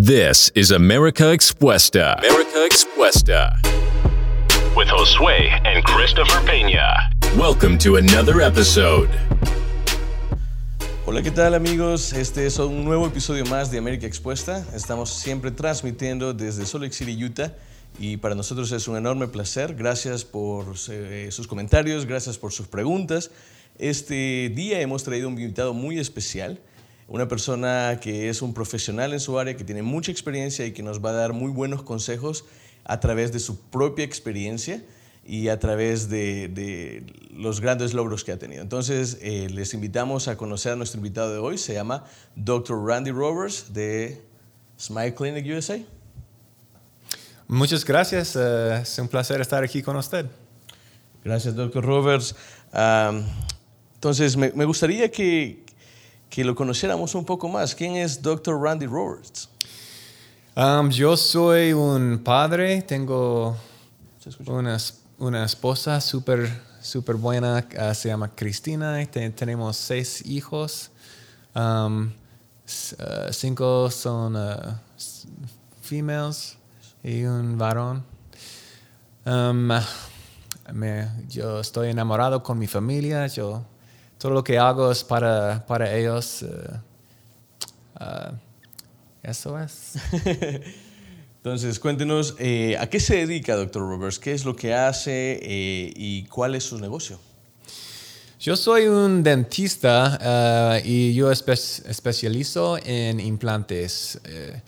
This is America Expuesta. America Expuesta. with Josue and Christopher Peña. Welcome to another episode. Hola, ¿qué tal amigos? Este es un nuevo episodio más de América Expuesta. Estamos siempre transmitiendo desde Salt Lake City, Utah. Y para nosotros es un enorme placer. Gracias por eh, sus comentarios, gracias por sus preguntas. Este día hemos traído un invitado muy especial, una persona que es un profesional en su área, que tiene mucha experiencia y que nos va a dar muy buenos consejos a través de su propia experiencia y a través de, de los grandes logros que ha tenido. Entonces, eh, les invitamos a conocer a nuestro invitado de hoy. Se llama Dr. Randy Roberts de Smile Clinic USA. Muchas gracias, eh, es un placer estar aquí con usted. Gracias, Dr. Roberts. Um, entonces, me, me gustaría que, que, lo conociéramos un poco más. ¿Quién es Dr. Randy Roberts? Um, yo soy un padre, tengo una, una esposa súper super buena, uh, se llama Cristina, y te, tenemos seis hijos. Um, uh, cinco son uh, females y un varón. Um, me, yo estoy enamorado con mi familia. Yo, todo lo que hago es para, para ellos. Uh, uh, eso es. Entonces, cuéntenos, eh, ¿a qué se dedica, doctor Roberts? ¿Qué es lo que hace eh, y cuál es su negocio? Yo soy un dentista uh, y yo espe especializo en implantes. Eh,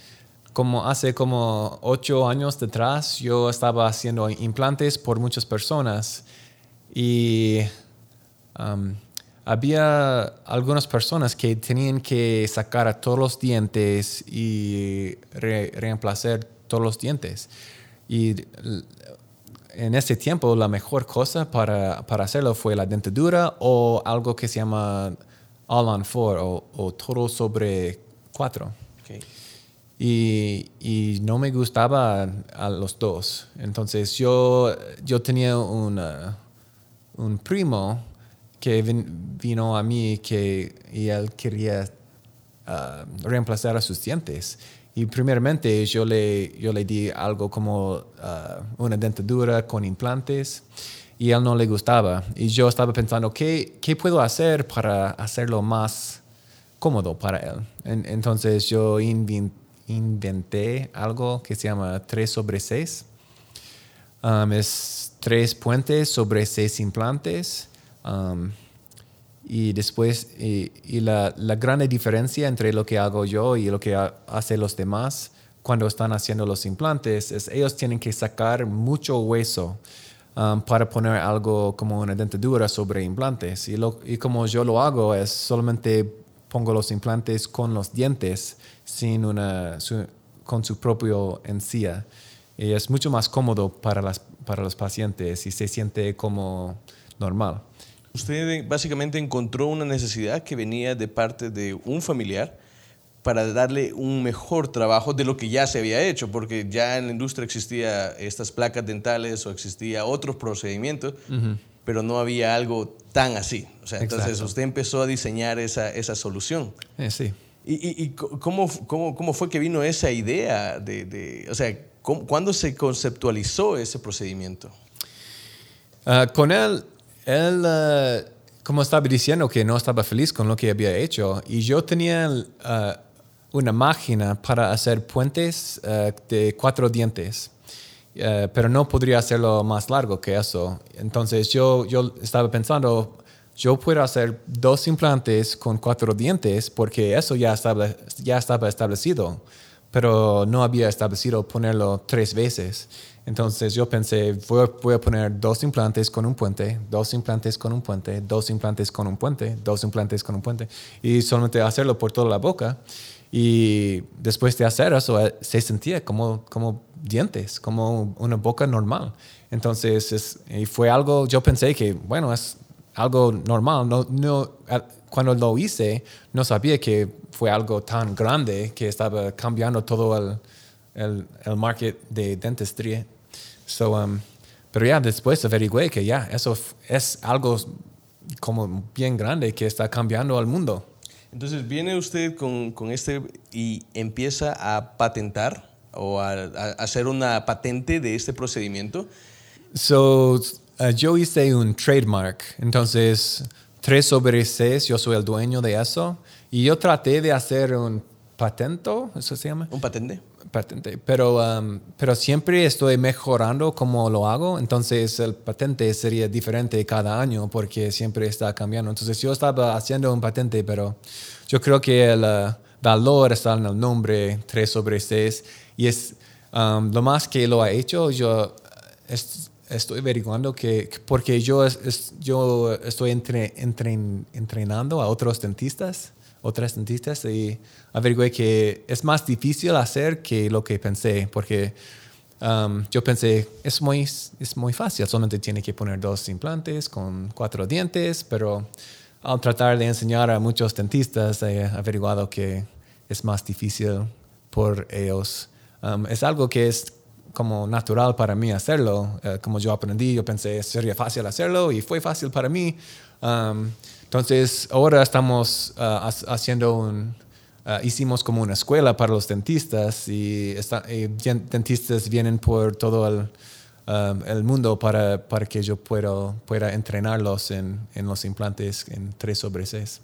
como hace como ocho años detrás, yo estaba haciendo implantes por muchas personas y um, había algunas personas que tenían que sacar a todos los dientes y re reemplazar todos los dientes. Y en ese tiempo la mejor cosa para, para, hacerlo fue la dentadura o algo que se llama all on four o, o todo sobre cuatro. Okay. Y, y, no me gustaba a los dos. Entonces yo, yo tenía una, un primo que vin, vino a mí que, y él quería uh, reemplazar a sus dientes. Y primeramente yo le, yo le di algo como uh, una dentadura con implantes y él no le gustaba. Y yo estaba pensando, ¿qué, qué puedo hacer para hacerlo más cómodo para él? En, entonces yo inventé inventé algo que se llama 3 sobre 6. Um, es tres puentes sobre seis implantes. Um, y después, y, y la, la, gran diferencia entre lo que hago yo y lo que hacen los demás cuando están haciendo los implantes es ellos tienen que sacar mucho hueso um, para poner algo como una dentadura sobre implantes. Y, lo, y como yo lo hago es solamente pongo los implantes con los dientes sin una, su, con su propio encía. Y es mucho más cómodo para, las, para los pacientes y se siente como normal. Usted básicamente encontró una necesidad que venía de parte de un familiar para darle un mejor trabajo de lo que ya se había hecho, porque ya en la industria existía estas placas dentales o existía otros procedimientos, uh -huh. pero no había algo tan así. O sea, entonces usted empezó a diseñar esa, esa solución. Eh, sí. ¿Y, y, y cómo, cómo, cómo, fue que vino esa idea? De, de o sea, ¿cómo, ¿cuándo se conceptualizó ese procedimiento? Uh, con él, él, uh, como estaba diciendo, que no estaba feliz con lo que había hecho, y yo tenía uh, una máquina para hacer puentes de cuatro dientes. Pero no podría hacerlo más largo que eso. Entonces yo, yo estaba pensando, yo puedo hacer dos implantes con cuatro dientes porque eso ya ya estaba establecido, pero no había establecido ponerlo tres veces. Entonces yo pensé, voy, voy, a poner dos implantes con un puente, dos implantes con un puente, dos implantes con un puente, dos implantes con un puente, y solamente hacerlo por toda la boca. Y después de hacer eso, eh, se sentía como, como dientes, como una boca normal. Entonces, es, y fue algo, yo pensé que, bueno, es algo normal. No, no, cuando lo hice, no sabía que fue algo tan grande que estaba cambiando todo el, el, el market de dentistry. So, um, pero ya después averigüé que ya, eso es algo como bien grande que está cambiando al mundo. Entonces, viene usted con, con este y empieza a patentar o a, a hacer una patente de este procedimiento. So, uh, yo hice un trademark. Entonces, 3 sobre 6, yo soy el dueño de eso. Y yo traté de hacer un patento, ¿eso se llama? ¿Un patente? patente, pero, um, pero siempre estoy mejorando cómo lo hago, entonces el patente sería diferente cada año porque siempre está cambiando. Entonces yo estaba haciendo un patente, pero yo creo que el uh, valor está en el nombre 3 sobre 6 y es um, lo más que lo ha hecho, yo es- estoy averiguando que, porque yo, es- yo estoy entre, entren- entrenando a otros dentistas, otras dentistas y averigué que es más difícil hacer que lo que pensé, porque um, yo pensé, es muy, es muy fácil, solamente tiene que poner dos implantes con cuatro dientes, pero al tratar de enseñar a muchos dentistas he averiguado que es más difícil por ellos. Um, es algo que es como natural para mí hacerlo. Eh, como yo aprendí, yo pensé sería fácil hacerlo y fue fácil para mí. Um, entonces, ahora estamos uh, ha- haciendo un... uh, hicimos como una escuela para los dentistas y, dentistas vienen por todo el, um, el mundo para, para que yo pueda, pueda entrenarlos en, en los implantes en 3 sobre 6.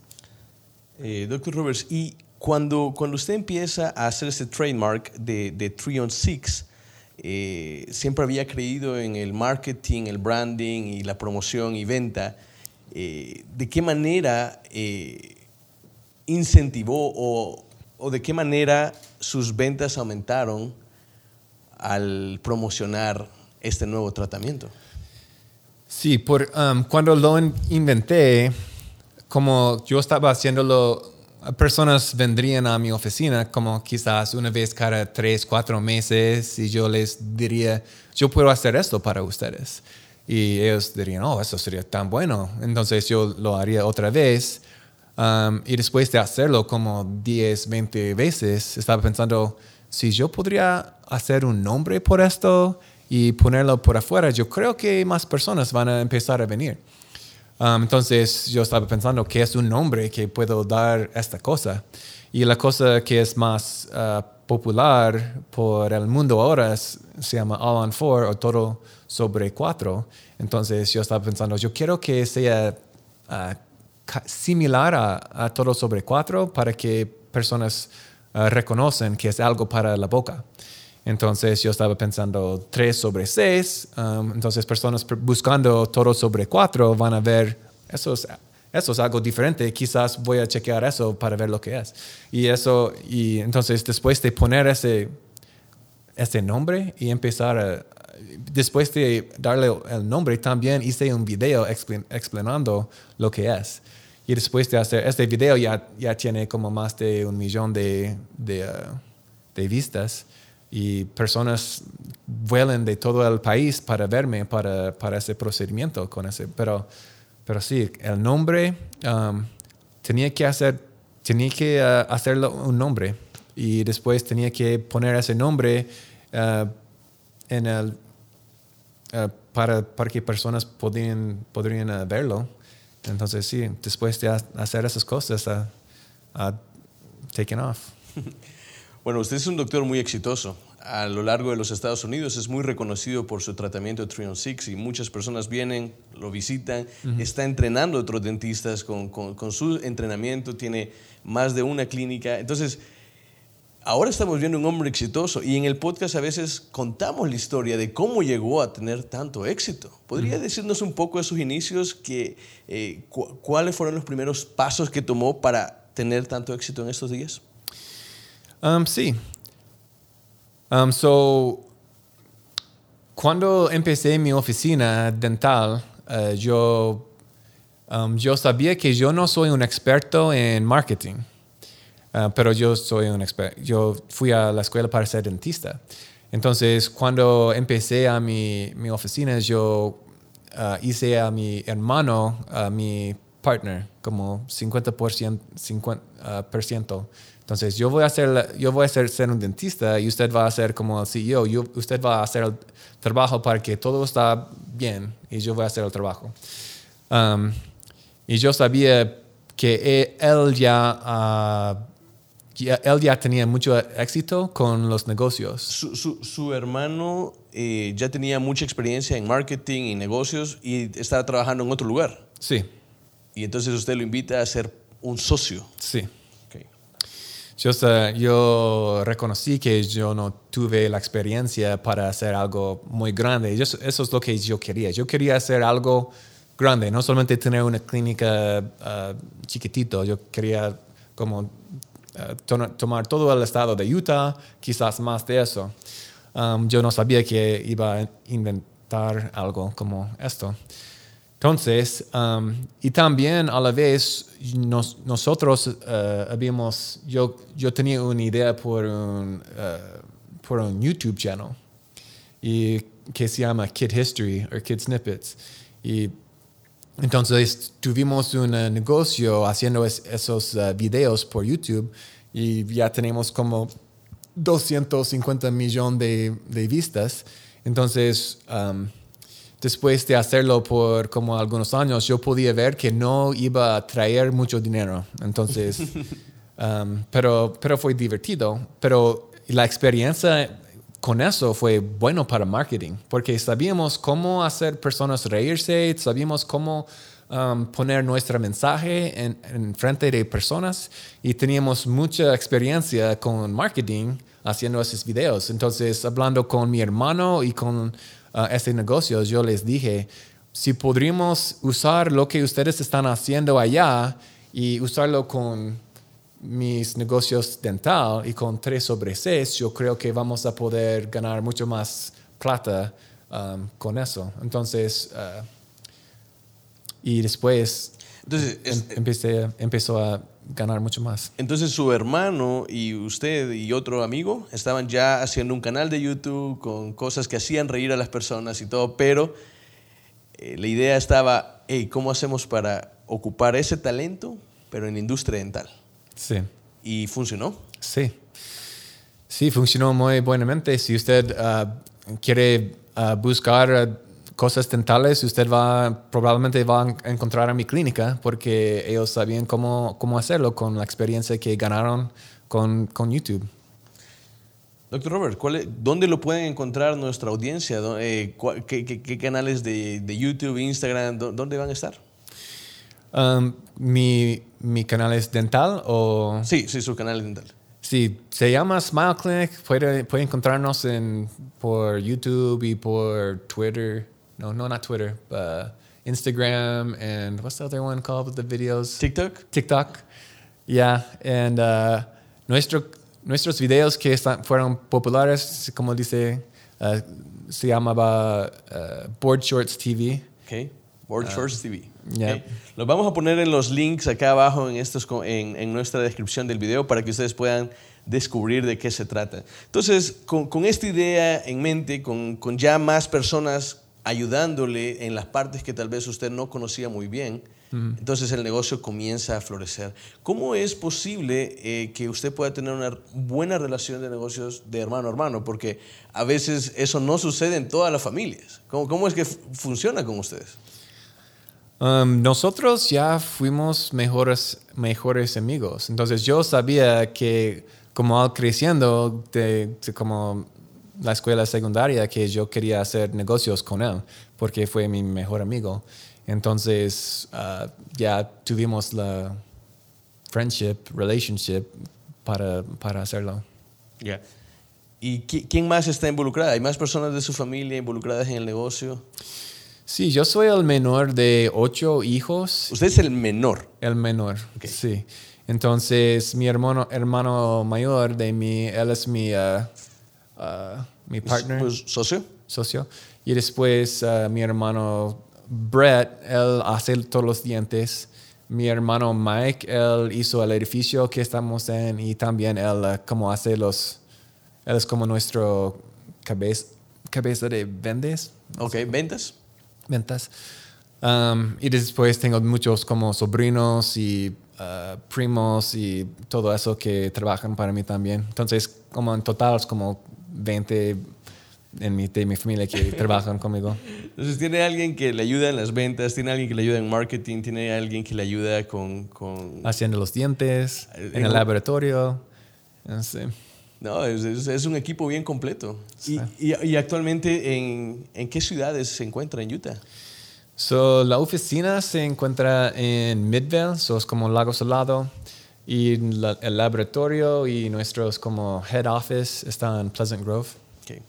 Eh, Doctor Roberts, y cuando, cuando usted empieza a hacer este trademark de, de 3 on 6, eh, siempre había creído en el marketing, el branding y la promoción y venta. Eh, ¿De qué manera eh, incentivó o, o de qué manera sus ventas aumentaron al promocionar este nuevo tratamiento? Sí, por, um, cuando lo in- inventé, como yo estaba haciéndolo, personas vendrían a mi oficina como quizás una vez cada tres, cuatro meses y yo les diría, yo puedo hacer esto para ustedes. Y ellos dirían, oh, eso sería tan bueno. Entonces yo lo haría otra vez. Um, y después de hacerlo como 10, 20 veces, estaba pensando, si yo podría hacer un nombre por esto y ponerlo por afuera, yo creo que más personas van a empezar a venir. Um, entonces yo estaba pensando que es un nombre que puedo dar esta cosa. Y la cosa que es más uh, popular por el mundo ahora es- se llama All on Four o todo sobre cuatro. Entonces yo estaba pensando, yo quiero que sea uh, similar a, a todo sobre cuatro para que personas uh, reconocen que es algo para la boca. Entonces yo estaba pensando 3 sobre 6, um, entonces personas buscando todo sobre 4 van a ver, eso es, eso es algo diferente, quizás voy a chequear eso para ver lo que es. Y eso, y entonces después de poner ese, ese nombre y empezar a, después de darle el nombre, también hice un video expli- explicando lo que es. Y después de hacer este video ya, ya tiene como más de un millón de, de, uh, de vistas y personas vuelan de todo el país para verme para, para ese procedimiento con ese pero pero sí el nombre um, tenía que hacer tenía que uh, hacerlo un nombre y después tenía que poner ese nombre uh, en el uh, para, para que personas podían, podrían uh, verlo. Entonces sí después de ha- hacer esas cosas uh, uh, taken off Bueno, usted es un doctor muy exitoso. A lo largo de los Estados Unidos es muy reconocido por su tratamiento de 3 on 6 y muchas personas vienen, lo visitan, está entrenando a otros dentistas con, con- con su entrenamiento, tiene más de una clínica. Entonces, ahora estamos viendo un hombre exitoso y en el podcast a veces contamos la historia de cómo llegó a tener tanto éxito. ¿Podría decirnos un poco de sus inicios, que, eh, cu- cuáles fueron los primeros pasos que tomó para tener tanto éxito en estos días? Um, sí. Um, so, cuando empecé mi oficina dental, uh, yo, um, yo sabía que yo no soy un experto en marketing, uh, pero yo soy un experto. Yo fui a la escuela para ser dentista. Entonces, cuando empecé a mi, mi oficina, yo uh, hice a mi hermano, a mi partner, como 50%. 50, uh, por ciento. Entonces, yo voy a, la- yo voy a ser, ser un dentista y usted va a ser como el CEO. Yo, usted va a hacer el trabajo para que todo está bien y yo voy a hacer el trabajo. Um, y yo sabía que e- él ya, ya- él ya tenía mucho éxito con los negocios. Su, su- su hermano eh, ya tenía mucha experiencia en marketing y negocios y estaba trabajando en otro lugar. Sí, Y entonces usted lo invita a ser un socio. sí. Yo, yo reconocí que yo no tuve la experiencia para hacer algo muy grande. Y eso, eso es lo que yo quería. Yo quería hacer algo grande, no solamente tener una clínica ah, chiquitito. Yo quería como ah, to- tomar todo el estado de Utah, quizás más de eso. Um, yo no sabía que iba a inventar algo como esto. Entonces, um, y también a la vez nos- nosotros eh, habíamos, yo, yo tenía una idea por un, eh, por un YouTube channel y que se llama Kid History o Kid Snippets. Y entonces tuvimos un eh, negocio haciendo es- esos videos por YouTube y ya tenemos como 250 millones de, de vistas. Entonces, um, después de hacerlo por como algunos años, yo podía ver que no iba a traer mucho dinero. Entonces, um, pero, pero fue divertido. Pero la experiencia con eso fue bueno para marketing, porque sabíamos cómo hacer personas reírse, sabíamos cómo um, poner nuestro mensaje en, en frente de personas y teníamos mucha experiencia con marketing haciendo esos videos. Entonces, hablando con mi hermano y con uh, este negocio, yo les dije, si podríamos usar lo que ustedes están haciendo allá y usarlo con mis negocios dental y con 3 sobre 6, yo creo que vamos a poder ganar mucho más plata um, con eso. Entonces, uh, y después Entonces, es- em- empecé, empezó a ganar mucho más. entonces su hermano y usted y otro amigo estaban ya haciendo un canal de YouTube con cosas que hacían reír a las personas y todo, pero eh, la idea estaba, hey, ¿cómo hacemos para ocupar ese talento, pero en la industria dental? Sí. Y funcionó. Sí. Sí, funcionó muy buenamente. Si usted ah, quiere ah, buscar ah, cosas dentales, usted va, probablemente va a encontrar a mi clínica porque ellos sabían cómo, cómo hacerlo con la experiencia que ganaron con, con YouTube. Doctor Robert, ¿cuál es- ¿dónde lo pueden encontrar nuestra audiencia? ¿Dó- eh, qué, qué- qué canales de, de YouTube, Instagram, dó- dónde van a estar? Um, mi, mi canal es dental o... Sí, sí, su canal dental. Sí, se llama Smile Clinic. Puede, puede encontrarnos en, por YouTube y por Twitter. No, no, not Twitter. Uh, Instagram and what's the other one called with the videos? TikTok. TikTok. Yeah, and uh, nuestro, nuestros videos que están, fueron populares, como dice, uh, se llamaba uh, Board Shorts TV. Ok. Board Shorts TV. yeah. Ok. Los vamos a poner en los links acá abajo en, estos, co- en, en nuestra descripción del video para que ustedes puedan descubrir de qué se trata. Entonces, con, con esta idea en mente, con, con ya más personas ayudándole en las partes que tal vez usted no conocía muy bien, entonces el negocio comienza a florecer. ¿Cómo es posible eh, que usted pueda tener una buena relación de negocios de hermano a hermano? Porque a veces eso no sucede en todas las familias. ¿Cómo, cómo es que funciona con ustedes? Um, nosotros ya fuimos mejores, mejores amigos. Entonces yo sabía que como al creciendo de, de como la escuela secundaria que yo quería hacer negocios con él porque fue mi mejor amigo. Entonces uh, ya tuvimos la friendship, relationship para, para hacerlo. Ya. ¿Y qui- quién más está involucrada? ¿Hay más personas de su familia involucradas en el negocio? Sí, yo soy el menor de ocho hijos. Usted es el menor. El menor, Ok. sí. Entonces, mi hermano, hermano mayor de mí, él es mi, uh, uh, mi partner, Pues, ¿Socio? socio. Y después uh, mi hermano Brett, él hace todos los dientes. Mi hermano Mike, él hizo el edificio que estamos en y también él uh, como hace los... Él es como nuestro cabeza, cabeza de vendes, Ok, ¿ventas? ventas. Um, y después tengo muchos como sobrinos y uh, primos y todo eso que trabajan para mí también. Entonces, como en total es como 20, en mi, de mi familia que trabajan conmigo. Entonces, tiene alguien que le ayuda en las ventas, tiene alguien que le ayuda en marketing, tiene alguien que le ayuda con... con Haciendo los dientes, Eh, en el en- laboratorio. sí. no, es, es- es un equipo bien completo. Y, y- y actualmente, ¿en, ¿en qué ciudades se encuentra en Utah? So, la oficina se encuentra en Midvale, so es como Lago Salado. Y la- el laboratorio y nuestros como head office está en Pleasant Grove. Ok.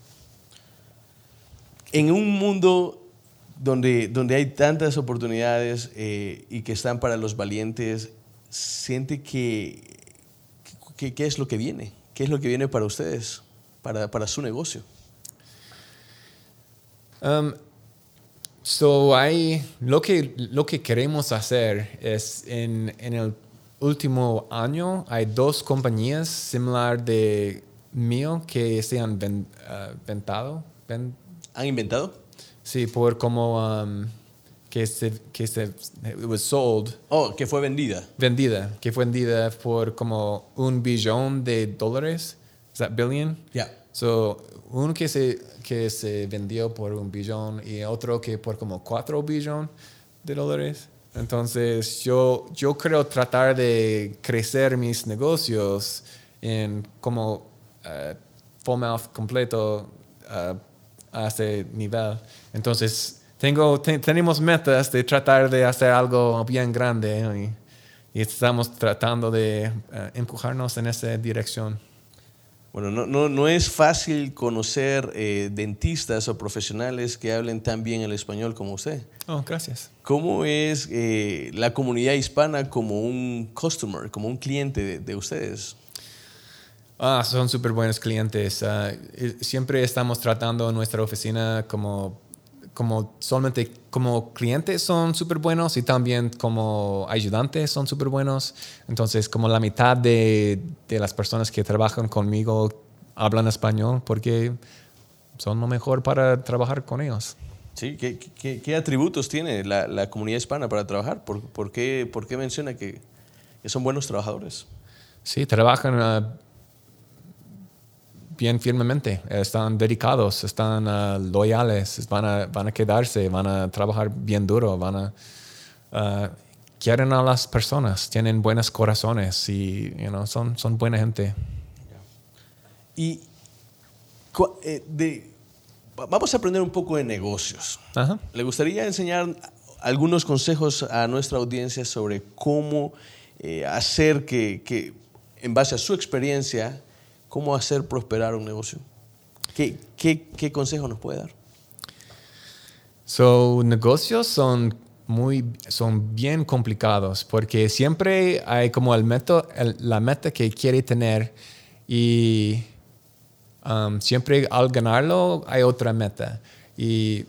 En un mundo donde, donde hay tantas oportunidades eh, y que están para los valientes, ¿siente que, que- qué es lo que viene? ¿Qué es lo que viene para ustedes, para, para su negocio? Um, so hay, lo, que, lo que queremos hacer es en, en el último año hay dos compañías similar de mío que se han ven- uh, ventado, ven- ¿Han inventado? sí, por como um, que se, que se, it was sold, Oh, que fue vendida. vendida, que fue vendida por como un billón de dólares, is that billion? Ya. So, uno que se, que se vendió por un billón y otro que por como cuatro billón de dólares. Entonces, yo, yo creo tratar de crecer mis negocios en como eh, full mouth completo eh, a ese nivel. Entonces, tengo, te- tenemos metas de tratar de hacer algo bien grande y estamos tratando de eh, empujarnos en esa dirección. Bueno, no, no, no es fácil conocer eh, dentistas o profesionales que hablen tan bien el español como usted. Oh, gracias. ¿Cómo es eh, la comunidad hispana como un customer, como un cliente de, de ustedes? Ah, son súper buenos clientes. Ah, y siempre estamos tratando nuestra oficina como, como solamente como clientes son súper buenos y también como ayudantes son súper buenos. Entonces, como la mitad de, de las personas que trabajan conmigo hablan español porque son lo mejor para trabajar con ellos. ¿Sí? ¿Qué, qué- qué atributos tiene la, la comunidad hispana para trabajar? ¿Por, por qué, por qué menciona que, que son buenos trabajadores? Sí, trabajan ah, bien firmemente, están dedicados, están ah, loyales, van a, van a quedarse, van a trabajar bien duro, van a... ah, quieren a las personas, tienen buenos corazones y you know, son, son buena gente. Y eh, de- va- vamos a aprender un poco de negocios. Ajá. ¿Le gustaría enseñar algunos consejos a nuestra audiencia sobre cómo eh, hacer que, que, en base a su experiencia, cómo hacer prosperar un negocio? ¿Qué, qué, qué consejo nos puede dar? So, negocios son muy, son bien complicados porque siempre hay como el meto- el- la meta que quiere tener y um, siempre al ganarlo hay otra meta y,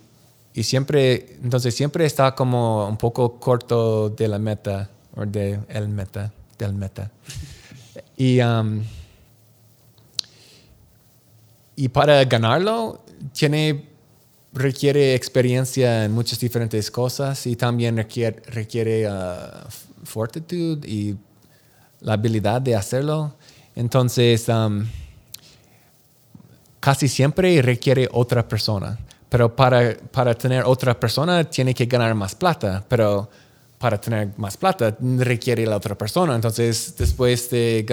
y siempre, entonces siempre está como un poco corto de la meta o de el meta, del meta. Y, um, y para ganarlo tiene requiere experiencia en muchas diferentes cosas y también requiere, requiere uh, fortitud y la habilidad de hacerlo. Entonces, casi siempre requiere otra persona. Pero para, para tener otra persona tiene que ganar más plata. Pero para tener más plata requiere la otra persona. Entonces, después de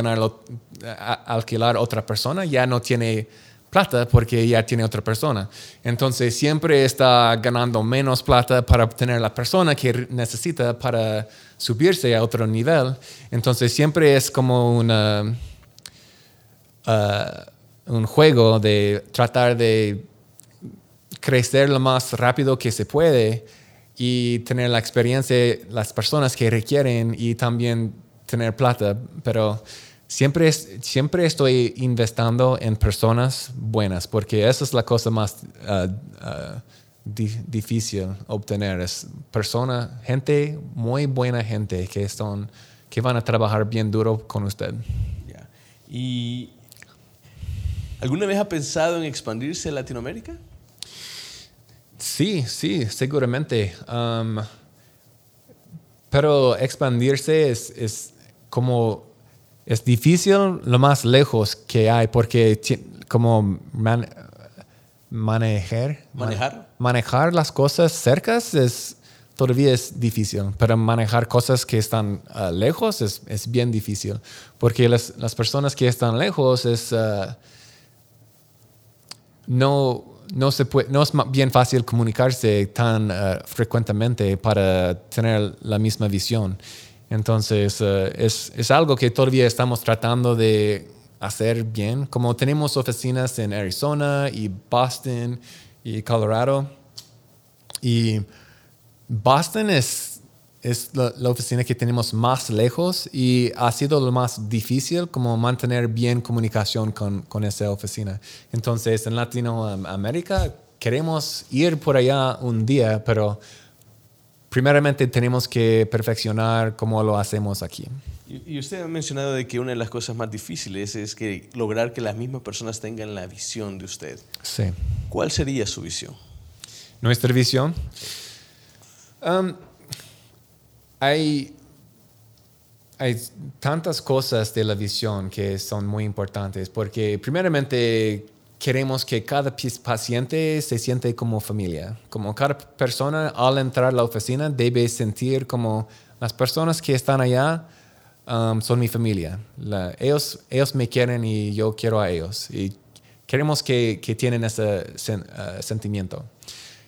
alquilar otra persona, ya no tiene plata porque ya tiene otra persona. Entonces, siempre está ganando menos plata para obtener la persona que necesita para subirse a otro nivel. Entonces, siempre es como una uh, un juego de tratar de crecer lo más rápido que se puede y tener la experiencia, las personas que requieren y también tener plata, pero siempre, siempre estoy investando en personas buenas, porque esa es la cosa más uh, uh, di- difícil obtener, es persona, gente, muy buena gente que, son, que van a trabajar bien duro con usted. ¿Y alguna vez ha pensado en expandirse a Latinoamérica? Sí, sí, seguramente. Um, pero expandirse es, es como es difícil lo más lejos que hay porque como man- manejar, Manejar. manejar las cosas cercas es todavía es difícil, pero manejar cosas que están ah, lejos es, es bien difícil, porque las, las personas que están lejos es ah, no no se puede, no es bien fácil comunicarse tan ah, frecuentemente para tener la misma visión. Entonces, ah, es, algo que todavía estamos tratando de hacer bien. Como tenemos oficinas en Arizona y Boston y Colorado. Y Boston es, la oficina que tenemos más lejos y ha sido lo más difícil como mantener bien comunicación con, con esa oficina. Entonces, en Latinoamérica queremos ir por allá un día, pero primeramente tenemos que perfeccionar cómo lo hacemos aquí. Y usted ha mencionado de que una de las cosas más difíciles es que lograr que las mismas personas tengan la visión de usted. Sí. ¿Cuál sería su visión? Nuestra visión. Um, hay, hay tantas cosas de la visión que son muy importantes porque primeramente queremos que cada paciente se siente como familia, como cada persona al entrar a la oficina debe sentir como las personas que están allá um, son mi familia. Ellos, ellos me quieren y yo quiero a ellos. Y queremos que, que tienen ese uh, sentimiento.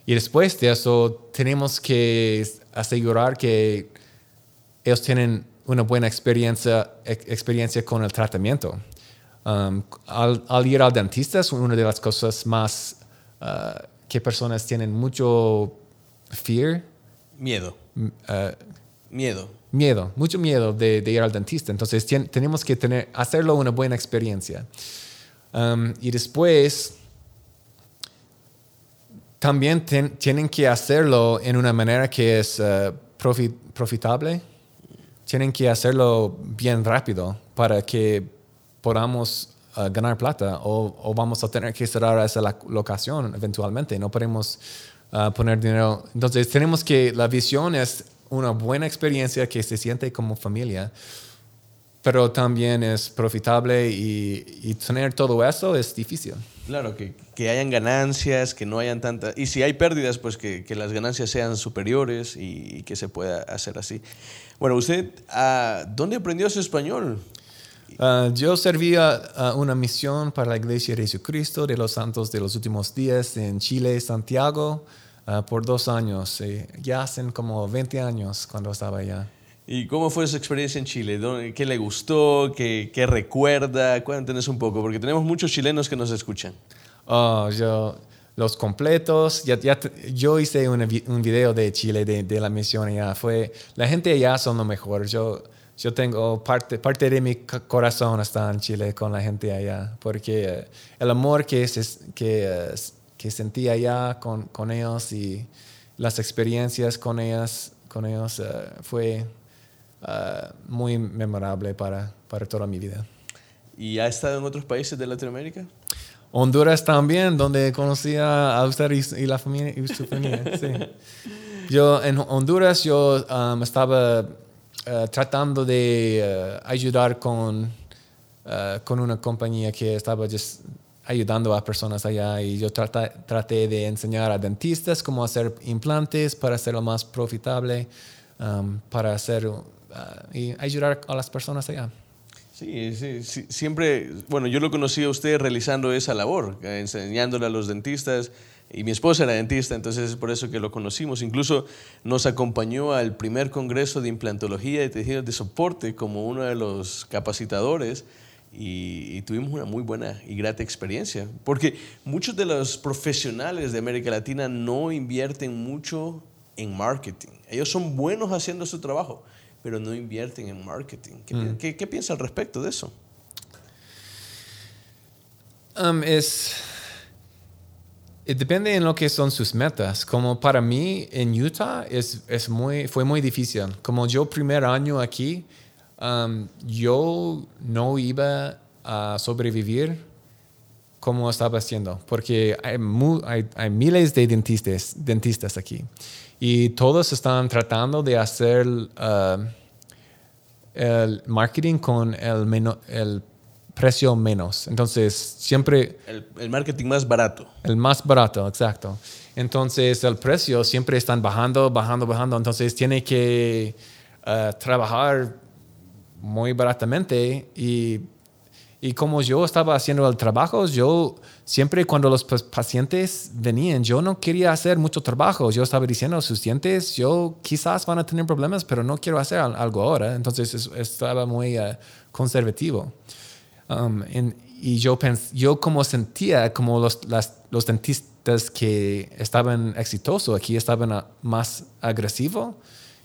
Y después de eso, tenemos que asegurar que ellos tienen una buena experiencia, ex- experiencia con el tratamiento. Um, al, al ir al dentista es una de las cosas más uh, que personas tienen mucho fear, Miedo. uh, Miedo. miedo, mucho miedo de, de ir al dentista. Entonces tien- tenemos que tener, hacerlo una buena experiencia. Um, y después también ten- tienen que hacerlo en una manera que es uh, profi- profitable. Tienen que hacerlo bien rápido para que podamos uh, ganar plata o, o vamos a tener que cerrar esa locación eventualmente. No podemos uh, poner dinero. Entonces tenemos que, la visión es una buena experiencia que se siente como familia, pero también es profitable y, y tener todo eso es difícil. Claro, que, que hayan ganancias, que no hayan tantas... Y si hay pérdidas, pues que, que las ganancias sean superiores y, y que se pueda hacer así. Bueno, usted, ah, ¿dónde aprendió su español? Uh, yo servía uh, una misión para la Iglesia de Jesucristo de los Santos de los Últimos Días en Chile, Santiago, uh, por dos años. Eh, ya hacen como 20 años cuando estaba allá. ¿Y cómo fue su experiencia en Chile? ¿Dónde- ¿Qué le gustó? ¿Qué, qué recuerda? Cuéntenos un poco, porque tenemos muchos chilenos que nos escuchan. Oh, yo, los completos, ya, ya te- yo hice una un video de Chile, de, de la misión allá. Fue, la gente allá son lo mejor. Yo, yo tengo parte, parte de mi corazón está en Chile con la gente allá, porque eh, el amor que, se- que, eh, que sentí allá con, con ellos y las experiencias con ellas, con ellos eh, fue muy memorable para, para toda mi vida. ¿Y ha estado en otros países de Latinoamérica? Honduras también, donde conocí a usted y, y la familia, y su familia. sí. Yo en Honduras yo um, estaba eh, tratando de eh, ayudar con, eh, con una compañía que estaba ayudando a personas allá y yo traté de enseñar a dentistas cómo hacer implantes para hacerlo más profitable, um, para hacer uh, y ayudar a las personas allá. Sí, sí, sí, siempre, bueno, yo lo conocí a usted realizando esa labor, enseñándole a los dentistas, y mi esposa era dentista, entonces es por eso que lo conocimos. Incluso nos acompañó al primer congreso de implantología y tejidos de soporte como uno de los capacitadores, y, y tuvimos una muy buena y grata experiencia, porque muchos de los profesionales de América Latina no invierten mucho en marketing. Ellos son buenos haciendo su trabajo, pero no invierten en marketing. ¿Qué, pi- qué- qué piensa al respecto de eso? Um, es. Eh, Depende en lo que son sus metas. Como para mí en Utah es, es muy, fue muy difícil. Como yo primer año aquí, um, yo no iba a sobrevivir como estaba haciendo, porque hay, miles de dentistas, dentistas aquí y todos están tratando de hacer uh, el marketing con el, el precio menos. Entonces, siempre El, el marketing más barato. el más barato, exacto. Entonces, el precio siempre están bajando, bajando, bajando. Entonces, tiene que eh, trabajar muy baratamente y, y como yo estaba haciendo el trabajo, yo siempre cuando los pa- pacientes venían, yo no quería hacer mucho trabajo. Yo estaba diciendo a sus dientes, yo quizás van a tener problemas, pero no quiero hacer al- algo ahora. Entonces, es- estaba muy eh, conservativo. Um, en- y yo, pens- yo como sentía como los, las- los dentistas que estaban exitosos aquí estaban ah, más agresivos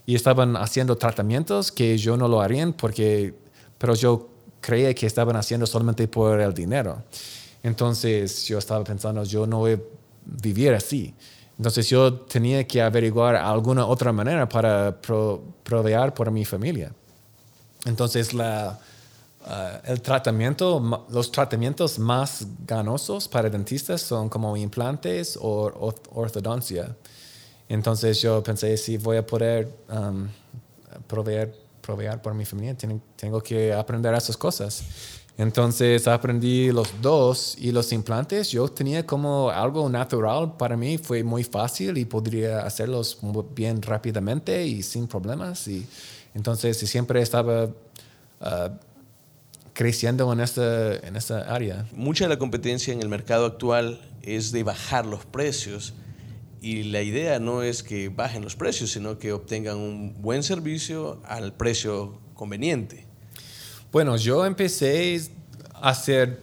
y estaban haciendo tratamientos que yo no lo harían porque, pero yo creía que estaban haciendo solamente por el dinero. Entonces yo estaba pensando, yo no voy a vivir así. Entonces yo tenía que averiguar alguna otra manera para pro- proveer por mi familia. Entonces, la, ah, el tratamiento, los tratamientos más ganosos para dentistas son como implantes o or- ortodoncia. Entonces, yo pensé, si voy a poder um, proveer, proveer por mi familia, tengo que aprender esas cosas. Entonces, aprendí los dos y los implantes. Yo tenía como algo natural para mí, fue muy fácil y podría hacerlos bien rápidamente y sin problemas. Y entonces, siempre estaba ah, creciendo en esta, en esta área. Mucha de la competencia en el mercado actual es de bajar los precios y la idea no es que bajen los precios, sino que obtengan un buen servicio al precio conveniente. Bueno, yo empecé a hacer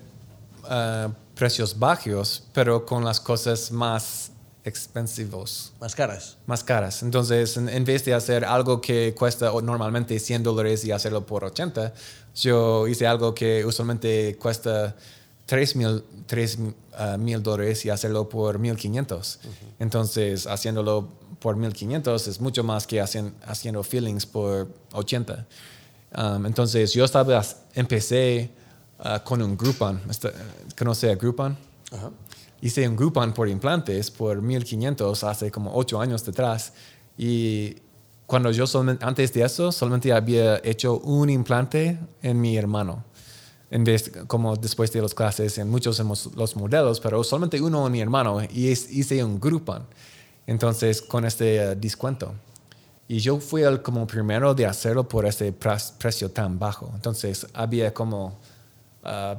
ah, precios bajos, pero con las cosas más expensivos, Más caras. más caras. Entonces, en, en vez de hacer algo que cuesta normalmente 100 dólares y hacerlo por 80, yo hice algo que usualmente cuesta 3 mil, 3, ah, mil dólares y hacerlo por 1500. Entonces, haciéndolo por 1500 es mucho más que hacen- haciendo fillings por 80. Um, entonces, yo estaba, empecé ah, con un Groupon. Esta- ¿Conoce a Groupon? Ajá. hice un Groupon por implantes por 1500 hace como 8 años detrás y cuando yo solamente, antes de eso solamente había hecho un implante en mi hermano. En como después de las clases en muchos de los- los modelos pero solamente uno en mi hermano y es- hice un Groupon. Entonces con este eh, descuento. Y yo fui el como primero de hacerlo por ese precio tan bajo. Entonces había como ah,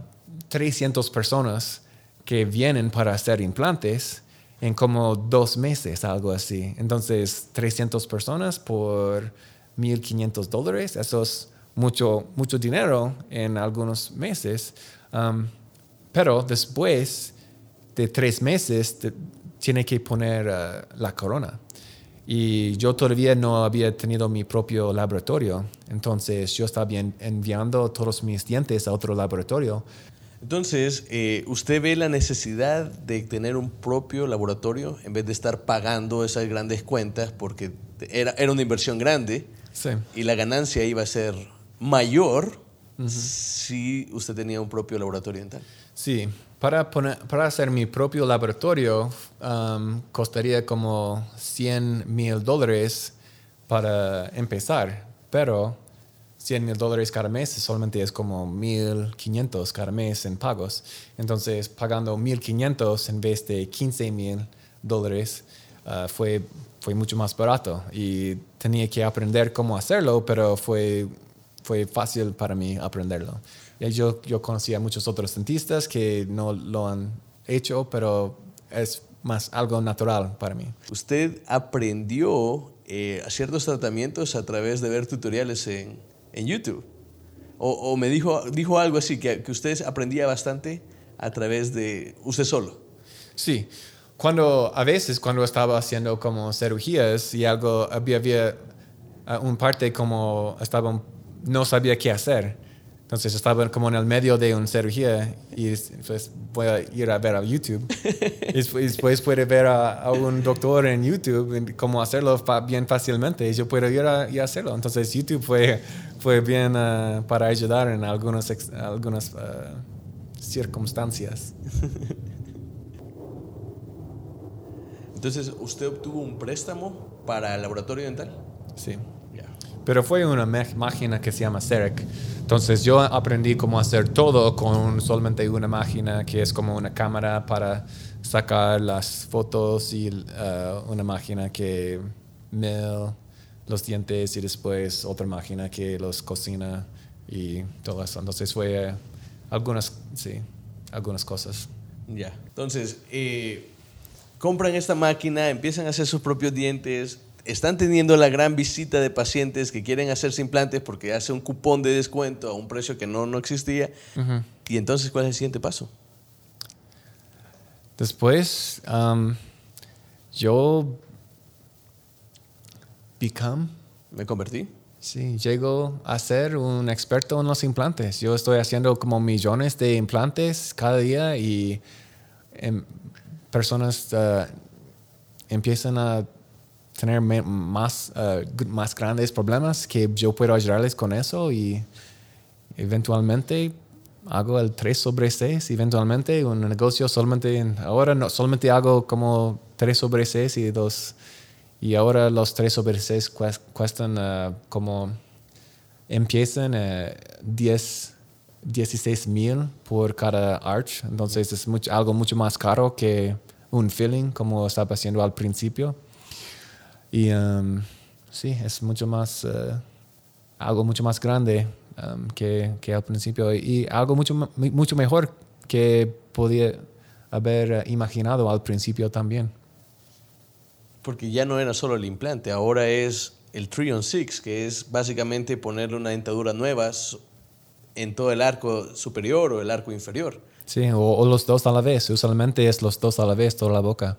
300 personas que vienen para hacer implantes en como dos meses, algo así. Entonces, 300 personas por 1.500 dólares, eso es mucho, mucho dinero en algunos meses. Um, pero después de tres meses, tiene que poner uh, la corona. Y yo todavía no había tenido mi propio laboratorio, entonces yo estaba en- enviando todos mis dientes a otro laboratorio. Entonces, eh, ¿usted ve la necesidad de tener un propio laboratorio en vez de estar pagando esas grandes cuentas porque era, era una inversión grande Sí. y la ganancia iba a ser mayor si usted tenía un propio laboratorio dental? Sí, para, poner, para hacer mi propio laboratorio um, costaría como 100 mil dólares para empezar, pero 100 mil dólares cada mes solamente es como 1.500 cada mes en pagos. Entonces, pagando 1.500 en vez de 15 mil dólares uh, fue, fue mucho más barato y tenía que aprender cómo hacerlo, pero fue, fue fácil para mí aprenderlo. Yo, yo conocí a muchos otros dentistas que no lo han hecho, pero es más algo natural para mí. Usted aprendió eh, ciertos tratamientos a través de ver tutoriales en, en YouTube. O, me dijo, dijo algo así, que, que usted aprendía bastante a través de usted solo. Sí, cuando a veces cuando estaba haciendo como cirugías y algo había, había uh, un parte como estaba no sabía qué hacer. Entonces estaba como en el medio de una cirugía y pues voy a ir a ver a YouTube. y después, puede ver a, a un doctor en YouTube cómo hacerlo bien fácilmente y yo puedo ir a, y hacerlo. Entonces YouTube fue, fue bien uh, para ayudar en algunas, ex- algunas uh, circunstancias. Entonces, ¿usted obtuvo un préstamo para el laboratorio dental? Sí. Pero fue una máquina que se llama CEREC. Entonces yo aprendí cómo hacer todo con solamente una máquina que es como una cámara para sacar las fotos y eh, una máquina que mil los dientes y después otra máquina que los cocina y todo eso. Entonces fue algunas, sí, algunas cosas. Ya. Entonces, eh, compran esta máquina, empiezan a hacer sus propios dientes, están teniendo la gran visita de pacientes que quieren hacerse implantes porque hace un cupón de descuento a un precio que no, no existía. Y entonces, ¿cuál es el siguiente paso? Después, um, yo become, Me convertí. sí, llego a ser un experto en los implantes. Yo estoy haciendo como millones de implantes cada día y em, personas uh, empiezan a tener más, uh, más grandes problemas que yo puedo ayudarles con eso y eventualmente hago el 3 sobre 6, eventualmente un negocio solamente, en- ahora no, solamente hago como 3 sobre 6 y dos, y ahora los 3 sobre 6 cues- cuestan ah, como, empiezan a 10, 16 mil por cada arch, entonces es mucho, algo mucho más caro que un filling como estaba haciendo al principio. Y um, sí, es mucho más, eh, algo mucho más grande um, que, que al principio y algo mucho, mucho mejor que podía haber imaginado al principio también. Porque ya no era solo el implante, ahora es el 3 on 6, que es básicamente ponerle una dentadura nueva en todo el arco superior o el arco inferior. Sí, o, o los dos a la vez. Usualmente es los dos a la vez, toda la boca.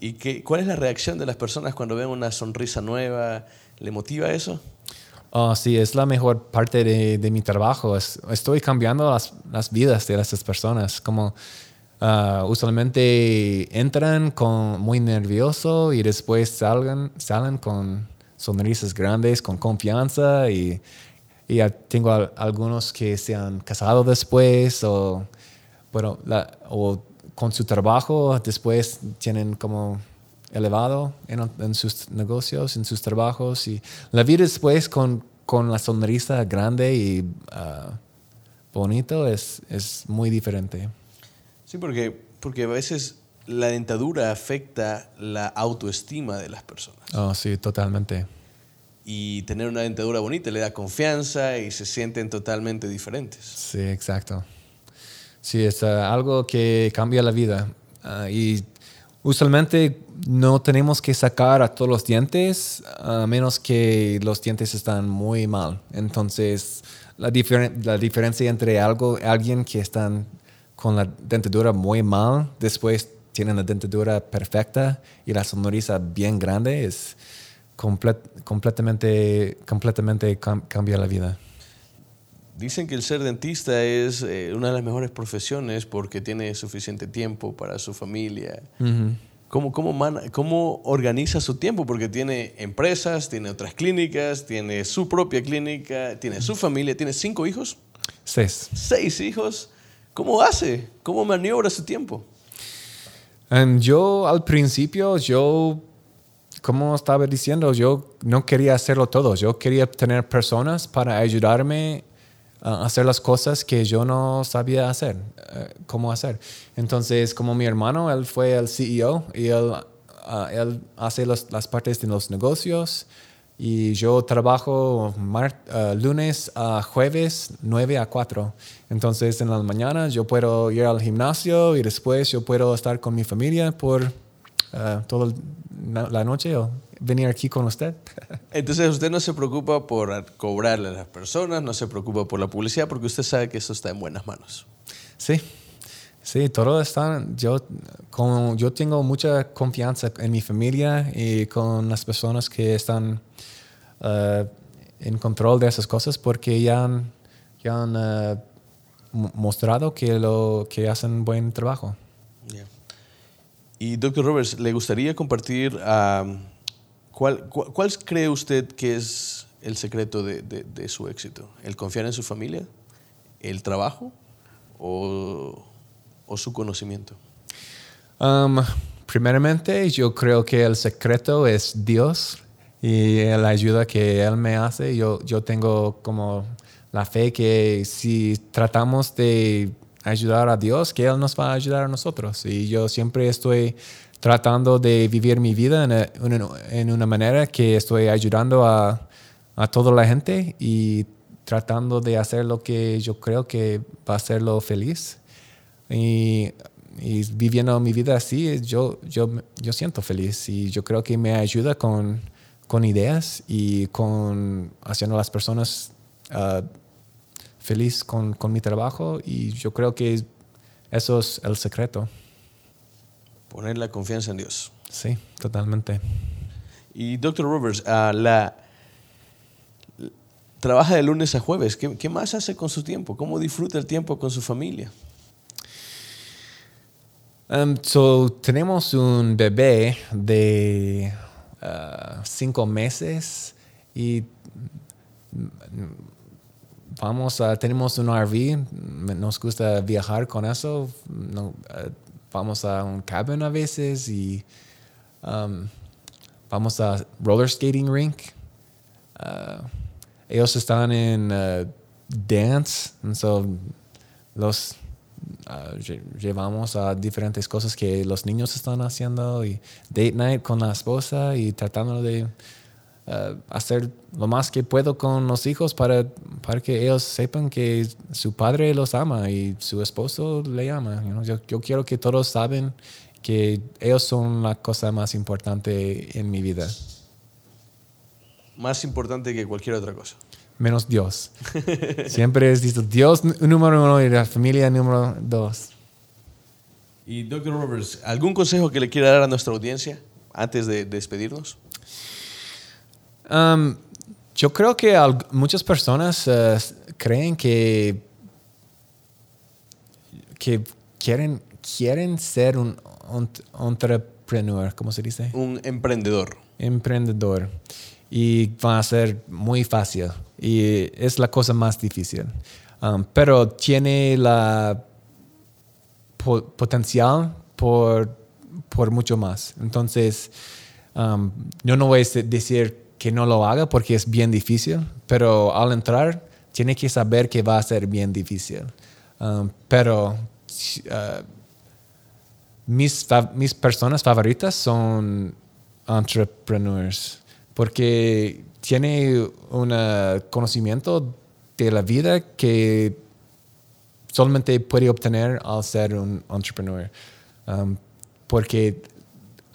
¿Y qué, cuál es la reacción de las personas cuando ven una sonrisa nueva? ¿Le motiva eso? Oh, sí, es la mejor parte de, mi trabajo. Es- estoy cambiando las, las vidas de esas personas. Como ah, usualmente entran con muy nervioso y después salgan, salen con sonrisas grandes, con confianza y, ya tengo al- algunos que se han casado después o, bueno, la- o con su trabajo después tienen como elevado en, en sus negocios, en sus trabajos y la vida después con, con la sonrisa grande y ah, bonito es, es muy diferente. Sí, porque, porque a veces la dentadura afecta la autoestima de las personas. Oh, sí, totalmente. Y tener una dentadura bonita le da confianza y se sienten totalmente diferentes. Sí, exacto. Sí, es ah, algo que cambia la vida. Ah, y usualmente no tenemos que sacar a todos los dientes a menos que los dientes están muy mal. Entonces, la, la diferencia entre algo, alguien que están con la dentadura muy mal, después tienen la dentadura perfecta y la sonrisa bien grande, es complet- completamente, completamente cam- cambia la vida. Dicen que el ser dentista es eh, una de las mejores profesiones porque tiene suficiente tiempo para su familia. ¿Cómo, cómo, man- ¿Cómo organiza su tiempo? Porque tiene empresas, tiene otras clínicas, tiene su propia clínica, tiene su familia, tiene cinco hijos, Seis. seis hijos. ¿Cómo hace? ¿Cómo maniobra su tiempo? Em, yo al principio, yo, como estaba diciendo, yo no quería hacerlo todo. Yo quería tener personas para ayudarme hacer las cosas que yo no sabía hacer, eh, cómo hacer. Entonces, como mi hermano, él fue el CEO y él, ah, él hace los- las partes de los negocios y yo trabajo ah, lunes a jueves 9 a 4. Entonces en la mañana yo puedo ir al gimnasio y después yo puedo estar con mi familia por ah, toda la noche o venir aquí con usted. Entonces usted no se preocupa por cobrarle a las personas, no se preocupa por la publicidad porque usted sabe que eso está en buenas manos. sí, sí, todo está. Yo, con, yo tengo mucha confianza en mi familia y con las personas que están ah, en control de esas cosas porque ya han, ya han mo- mostrado que, lo, que hacen buen trabajo. Ya. Y doctor Roberts, ¿le gustaría compartir am, cuál, cuál, cuál cree usted que es el secreto de, de- de su éxito? ¿El confiar en su familia? ¿El trabajo? ¿O, o su conocimiento? Um, primeramente, yo creo que el secreto es Dios y la ayuda que Él me hace, yo, yo tengo como la fe que si tratamos de ayudar a Dios, que Él nos va a ayudar a nosotros. Y yo siempre estoy tratando de vivir mi vida en, una manera que estoy ayudando a, a toda la gente y tratando de hacer lo que yo creo que va a hacerlo feliz. Y, viviendo mi vida así, yo, yo, yo siento feliz y yo creo que me ayuda con, con ideas y con haciendo a las personas uh, feliz con, con, mi trabajo y yo creo que eso es el secreto. Poner la confianza en Dios. Sí, totalmente. Y doctor Roberts, uh, la, trabaja de lunes a jueves. ¿Qué, ¿Qué, más hace con su tiempo? ¿Cómo disfruta el tiempo con su familia? Um, so, tenemos un bebé de uh, cinco meses y vamos a, tenemos un RV, nos gusta viajar con eso, no, uh, vamos a un cabin a veces y um, vamos a roller skating rink. Uh, ellos están en uh, dance, so los uh, llevamos a diferentes cosas que los niños están haciendo y date night con la esposa y tratando de uh, hacer lo más que puedo con los hijos para, para que ellos sepan que su padre los ama y su esposo le ama. yo, yo, quiero que todos saben que ellos son la cosa más importante en mi vida más importante que cualquier otra cosa. Menos Dios. Siempre es dicho Dios número uno y la familia número dos. Y Dr. Roberts, ¿algún consejo que le quiera dar a nuestra audiencia antes de, despedirnos? Um, yo creo que muchas personas uh, creen que, que quieren, quieren ser un, entrepreneur, ¿cómo se dice? Un emprendedor. Emprendedor y va a ser muy fácil y es la cosa más difícil. Um, pero tiene la potencial por, por mucho más. Entonces, um, yo no voy a decir que no lo haga porque es bien difícil, pero al entrar tiene que saber que va a ser bien difícil. Um, pero uh, mis, mis personas favoritas son entrepreneurs porque tiene un conocimiento de la vida que solamente puede obtener al ser un entrepreneur. Um, porque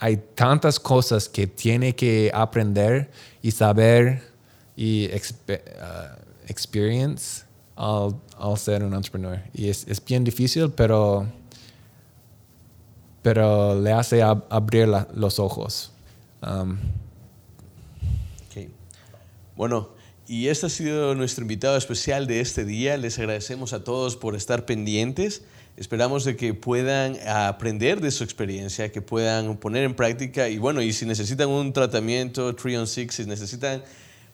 hay tantas cosas que tiene que aprender y saber y uh, experience al, ser un entrepreneur. Y es, bien difícil, pero, pero le hace abrir los ojos. Um, bueno, y este ha sido nuestro invitado especial de este día. Les agradecemos a todos por estar pendientes. Esperamos de que puedan aprender de su experiencia, que puedan poner en práctica y bueno, y si necesitan un tratamiento 3 on 6, si necesitan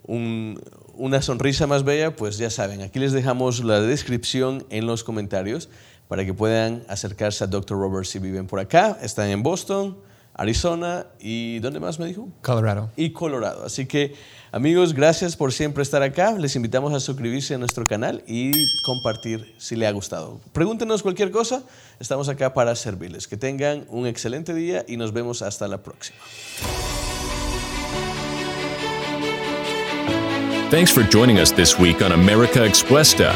una sonrisa más bella, pues ya saben, aquí les dejamos la descripción en los comentarios para que puedan acercarse a Dr. Robert si viven por acá, están en Boston, Arizona y ¿dónde más me dijo? Colorado. Y Colorado. Así que amigos, gracias por siempre estar acá. Les invitamos a suscribirse a nuestro canal y compartir si le ha gustado. Pregúntenos cualquier cosa, estamos acá para servirles. Que tengan un excelente día y nos vemos hasta la próxima. Thanks for joining us this week on America Expuesta.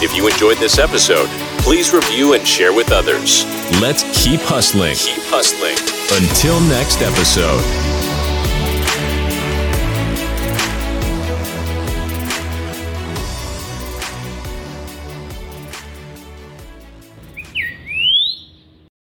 If you enjoyed this episode, please review and share with others. Let's keep hustling. Keep hustling. Until next episode.